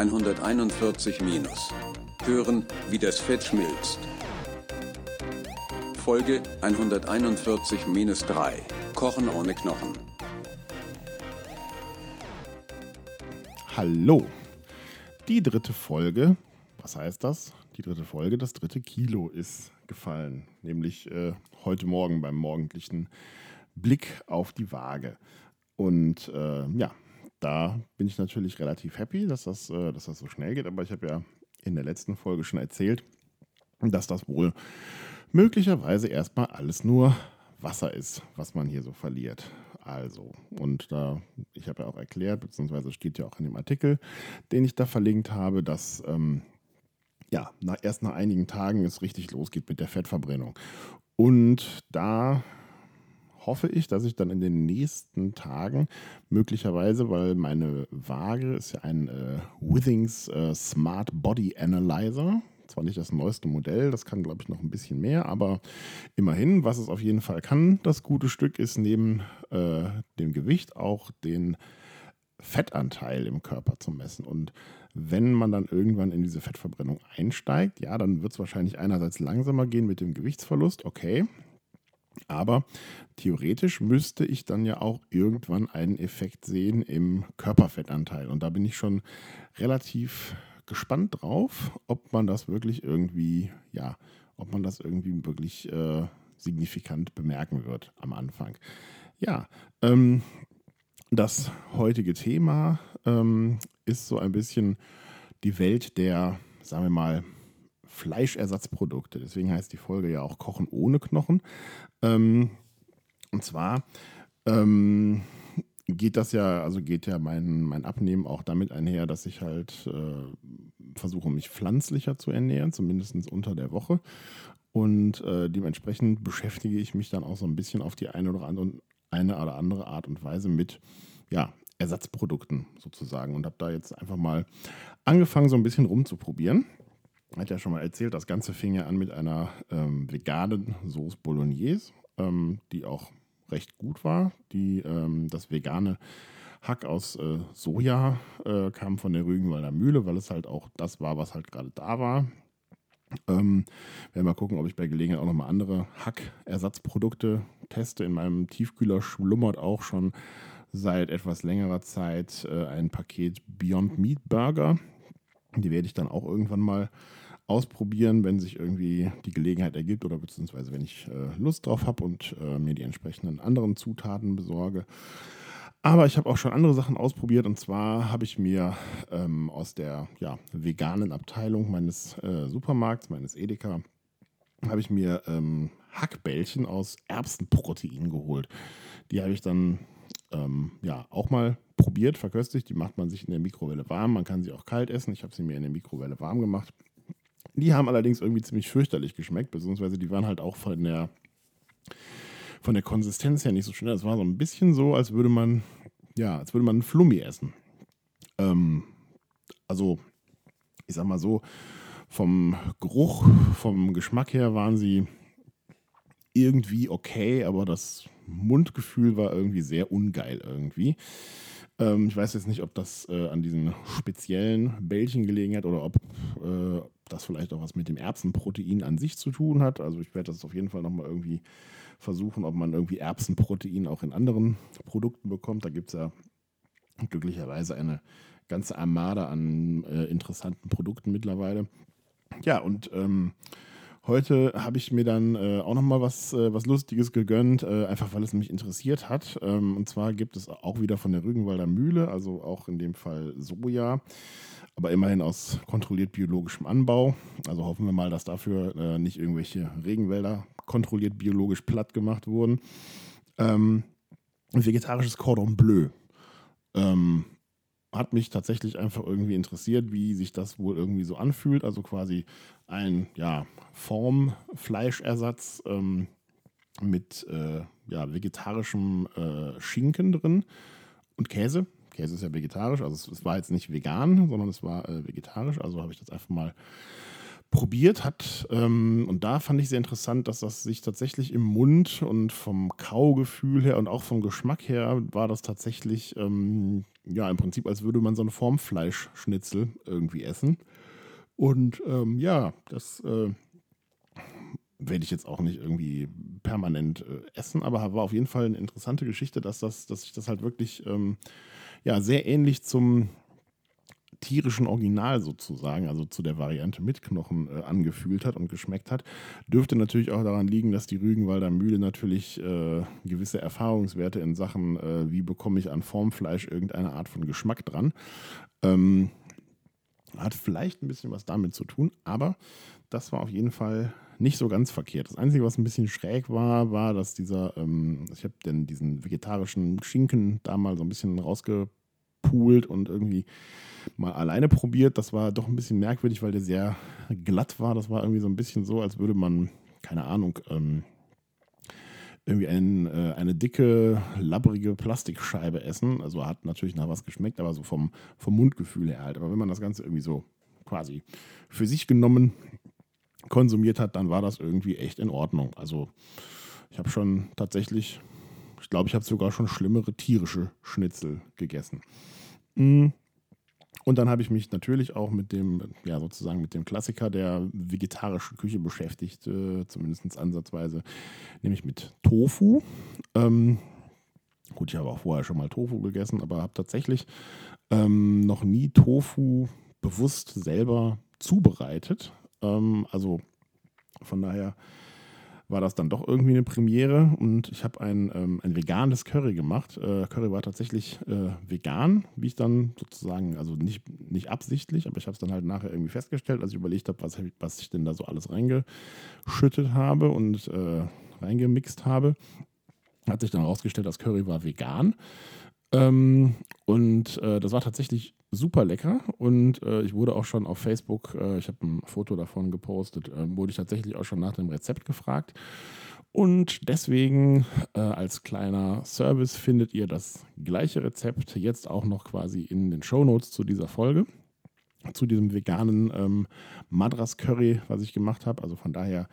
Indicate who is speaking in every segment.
Speaker 1: 141 minus. Hören, wie das Fett schmilzt. Folge 141 minus 3. Kochen ohne Knochen.
Speaker 2: Hallo. Die dritte Folge, was heißt das? Die dritte Folge, das dritte Kilo ist gefallen. Nämlich äh, heute Morgen beim morgendlichen Blick auf die Waage. Und äh, ja, da bin ich natürlich relativ happy, dass das, äh, dass das so schnell geht. Aber ich habe ja in der letzten Folge schon erzählt, dass das wohl möglicherweise erstmal alles nur Wasser ist, was man hier so verliert. Also, und da, ich habe ja auch erklärt, beziehungsweise steht ja auch in dem Artikel, den ich da verlinkt habe, dass ähm, ja, nach, erst nach einigen Tagen es richtig losgeht mit der Fettverbrennung. Und da hoffe ich, dass ich dann in den nächsten Tagen möglicherweise, weil meine Waage ist ja ein äh, Withings äh, Smart Body Analyzer. Zwar nicht das neueste Modell, das kann, glaube ich, noch ein bisschen mehr, aber immerhin, was es auf jeden Fall kann, das gute Stück ist neben äh, dem Gewicht auch den Fettanteil im Körper zu messen. Und wenn man dann irgendwann in diese Fettverbrennung einsteigt, ja, dann wird es wahrscheinlich einerseits langsamer gehen mit dem Gewichtsverlust, okay, aber theoretisch müsste ich dann ja auch irgendwann einen Effekt sehen im Körperfettanteil. Und da bin ich schon relativ gespannt drauf, ob man das wirklich irgendwie, ja, ob man das irgendwie wirklich äh, signifikant bemerken wird am Anfang. Ja, ähm, das heutige Thema ähm, ist so ein bisschen die Welt der, sagen wir mal, Fleischersatzprodukte. Deswegen heißt die Folge ja auch Kochen ohne Knochen. Ähm, und zwar ähm, geht das ja, also geht ja mein, mein Abnehmen auch damit einher, dass ich halt äh, versuche, mich pflanzlicher zu ernähren, zumindest unter der Woche. Und äh, dementsprechend beschäftige ich mich dann auch so ein bisschen auf die eine oder andere, eine oder andere Art und Weise mit ja, Ersatzprodukten sozusagen und habe da jetzt einfach mal angefangen, so ein bisschen rumzuprobieren hat ja schon mal erzählt, das Ganze fing ja an mit einer ähm, veganen Sauce Bolognese, ähm, die auch recht gut war. Die, ähm, das vegane Hack aus äh, Soja äh, kam von der Rügenwalder Mühle, weil es halt auch das war, was halt gerade da war. Ähm, werden mal gucken, ob ich bei Gelegenheit auch nochmal andere Hackersatzprodukte teste. In meinem Tiefkühler schlummert auch schon seit etwas längerer Zeit äh, ein Paket Beyond Meat Burger. Die werde ich dann auch irgendwann mal ausprobieren, wenn sich irgendwie die Gelegenheit ergibt oder beziehungsweise wenn ich äh, Lust drauf habe und äh, mir die entsprechenden anderen Zutaten besorge. Aber ich habe auch schon andere Sachen ausprobiert und zwar habe ich mir ähm, aus der ja, veganen Abteilung meines äh, Supermarkts, meines Edeka, habe ich mir ähm, Hackbällchen aus Erbsenprotein geholt. Die habe ich dann ähm, ja auch mal probiert, verköstigt. Die macht man sich in der Mikrowelle warm. Man kann sie auch kalt essen. Ich habe sie mir in der Mikrowelle warm gemacht. Die haben allerdings irgendwie ziemlich fürchterlich geschmeckt, beziehungsweise die waren halt auch von der, von der Konsistenz her nicht so schön. Es war so ein bisschen so, als würde man, ja, als würde man einen Flummi essen. Ähm, also, ich sag mal so, vom Geruch, vom Geschmack her waren sie irgendwie okay, aber das Mundgefühl war irgendwie sehr ungeil irgendwie. Ähm, ich weiß jetzt nicht, ob das äh, an diesen speziellen Bällchen gelegen hat oder ob äh, das vielleicht auch was mit dem Erbsenprotein an sich zu tun hat. Also ich werde das auf jeden Fall nochmal irgendwie versuchen, ob man irgendwie Erbsenprotein auch in anderen Produkten bekommt. Da gibt es ja glücklicherweise eine ganze Armada an äh, interessanten Produkten mittlerweile. Ja, und ähm, Heute habe ich mir dann äh, auch nochmal was, äh, was Lustiges gegönnt, äh, einfach weil es mich interessiert hat. Ähm, und zwar gibt es auch wieder von der Rügenwalder Mühle, also auch in dem Fall Soja, aber immerhin aus kontrolliert biologischem Anbau. Also hoffen wir mal, dass dafür äh, nicht irgendwelche Regenwälder kontrolliert biologisch platt gemacht wurden. Ähm, vegetarisches Cordon Bleu. Ähm, hat mich tatsächlich einfach irgendwie interessiert, wie sich das wohl irgendwie so anfühlt. Also quasi ein ja, Formfleischersatz ähm, mit äh, ja, vegetarischem äh, Schinken drin und Käse. Käse ist ja vegetarisch, also es, es war jetzt nicht vegan, sondern es war äh, vegetarisch. Also habe ich das einfach mal probiert hat. Ähm, und da fand ich sehr interessant, dass das sich tatsächlich im Mund und vom Kaugefühl her und auch vom Geschmack her war das tatsächlich ähm, ja, im Prinzip, als würde man so eine Formfleischschnitzel irgendwie essen. Und ähm, ja, das äh, werde ich jetzt auch nicht irgendwie permanent äh, essen, aber war auf jeden Fall eine interessante Geschichte, dass, das, dass sich das halt wirklich ähm, ja, sehr ähnlich zum tierischen Original sozusagen, also zu der Variante mit Knochen äh, angefühlt hat und geschmeckt hat. Dürfte natürlich auch daran liegen, dass die Rügenwalder Mühle natürlich äh, gewisse Erfahrungswerte in Sachen, äh, wie bekomme ich an Formfleisch irgendeine Art von Geschmack dran. Ähm, hat vielleicht ein bisschen was damit zu tun, aber das war auf jeden Fall nicht so ganz verkehrt. Das Einzige, was ein bisschen schräg war, war, dass dieser, ähm, ich habe denn diesen vegetarischen Schinken da mal so ein bisschen rausgepoolt und irgendwie mal alleine probiert. Das war doch ein bisschen merkwürdig, weil der sehr glatt war. Das war irgendwie so ein bisschen so, als würde man, keine Ahnung, ähm, irgendwie ein, äh, eine dicke, labbrige Plastikscheibe essen. Also hat natürlich nach was geschmeckt, aber so vom, vom Mundgefühl her halt. Aber wenn man das Ganze irgendwie so quasi für sich genommen konsumiert hat, dann war das irgendwie echt in Ordnung. Also ich habe schon tatsächlich, ich glaube, ich habe sogar schon schlimmere tierische Schnitzel gegessen. Mhm. Und dann habe ich mich natürlich auch mit dem, ja, sozusagen mit dem Klassiker der vegetarischen Küche beschäftigt, äh, zumindest ansatzweise, nämlich mit Tofu. Ähm, gut, ich habe auch vorher schon mal Tofu gegessen, aber habe tatsächlich ähm, noch nie Tofu bewusst selber zubereitet. Ähm, also von daher war das dann doch irgendwie eine Premiere und ich habe ein, ähm, ein veganes Curry gemacht. Äh, Curry war tatsächlich äh, vegan, wie ich dann sozusagen, also nicht, nicht absichtlich, aber ich habe es dann halt nachher irgendwie festgestellt, als ich überlegt habe, was, was ich denn da so alles reingeschüttet habe und äh, reingemixt habe. Hat sich dann herausgestellt, das Curry war vegan. Ähm, und äh, das war tatsächlich super lecker und äh, ich wurde auch schon auf Facebook, äh, ich habe ein Foto davon gepostet, äh, wurde ich tatsächlich auch schon nach dem Rezept gefragt. Und deswegen äh, als kleiner Service findet ihr das gleiche Rezept jetzt auch noch quasi in den Show Notes zu dieser Folge, zu diesem veganen ähm, Madras Curry, was ich gemacht habe. Also von daher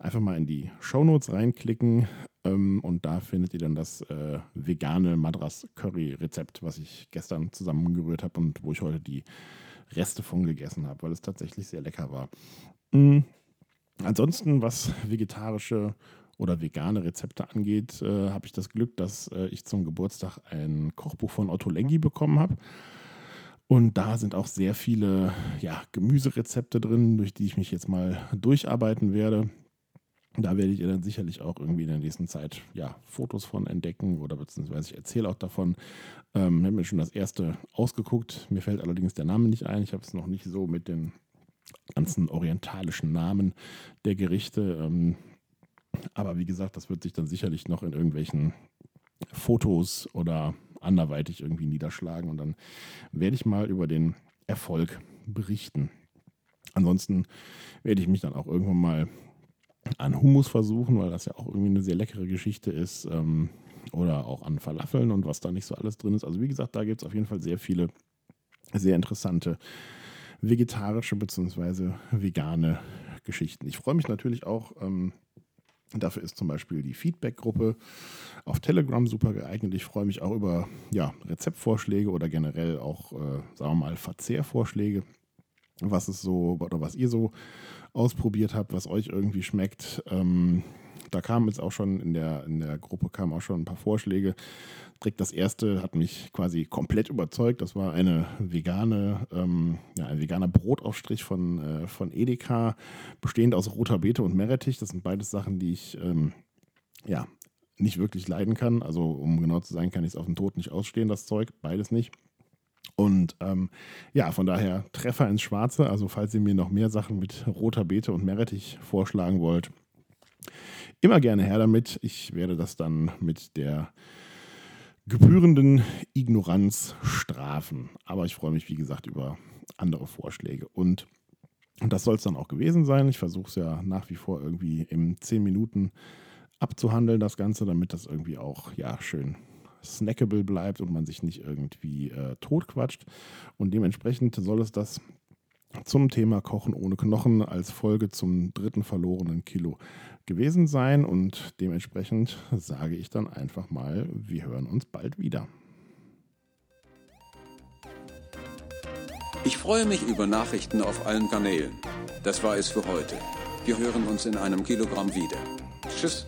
Speaker 2: einfach mal in die Shownotes reinklicken ähm, und da findet ihr dann das äh, vegane Madras Curry Rezept, was ich gestern zusammengerührt habe und wo ich heute die Reste von gegessen habe, weil es tatsächlich sehr lecker war. Mhm. Ansonsten, was vegetarische oder vegane Rezepte angeht, äh, habe ich das Glück, dass äh, ich zum Geburtstag ein Kochbuch von Otto Lengi bekommen habe. Und da sind auch sehr viele ja, Gemüserezepte drin, durch die ich mich jetzt mal durcharbeiten werde. Da werdet ihr dann sicherlich auch irgendwie in der nächsten Zeit ja, Fotos von entdecken oder beziehungsweise ich erzähle auch davon. Ähm, ich habe mir schon das erste ausgeguckt. Mir fällt allerdings der Name nicht ein. Ich habe es noch nicht so mit den ganzen orientalischen Namen der Gerichte. Ähm, aber wie gesagt, das wird sich dann sicherlich noch in irgendwelchen Fotos oder anderweitig irgendwie niederschlagen und dann werde ich mal über den Erfolg berichten. Ansonsten werde ich mich dann auch irgendwann mal an Hummus versuchen, weil das ja auch irgendwie eine sehr leckere Geschichte ist. Ähm, oder auch an Falafeln und was da nicht so alles drin ist. Also wie gesagt, da gibt es auf jeden Fall sehr viele sehr interessante vegetarische bzw. vegane Geschichten. Ich freue mich natürlich auch, ähm, dafür ist zum Beispiel die Feedback-Gruppe auf Telegram super geeignet. Ich freue mich auch über ja, Rezeptvorschläge oder generell auch, äh, sagen wir mal, Verzehrvorschläge, was es so oder was ihr so ausprobiert habt, was euch irgendwie schmeckt. Ähm, da kam jetzt auch schon in der, in der Gruppe kamen auch schon ein paar Vorschläge. Direkt das erste hat mich quasi komplett überzeugt. Das war eine vegane, ähm, ja, ein veganer Brotaufstrich von, äh, von Edeka, bestehend aus roter Beete und Meerrettich. Das sind beides Sachen, die ich ähm, ja nicht wirklich leiden kann. Also um genau zu sein, kann ich es auf den Tod nicht ausstehen, das Zeug. Beides nicht. Und ähm, ja, von daher Treffer ins Schwarze. Also falls ihr mir noch mehr Sachen mit roter Beete und Meerrettich vorschlagen wollt, immer gerne her damit. Ich werde das dann mit der gebührenden Ignoranz strafen. Aber ich freue mich, wie gesagt, über andere Vorschläge. Und, das soll es dann auch gewesen sein. Ich versuche es ja nach wie vor irgendwie in 10 Minuten abzuhandeln, das Ganze, damit das irgendwie auch ja schön snackable bleibt und man sich nicht irgendwie äh, totquatscht. Und dementsprechend soll es das zum Thema Kochen ohne Knochen als Folge zum dritten verlorenen Kilo gewesen sein. Und dementsprechend sage ich dann einfach mal, wir hören uns bald wieder.
Speaker 1: Ich freue mich über Nachrichten auf allen Kanälen. Das war es für heute. Wir hören uns in einem Kilogramm wieder. Tschüss.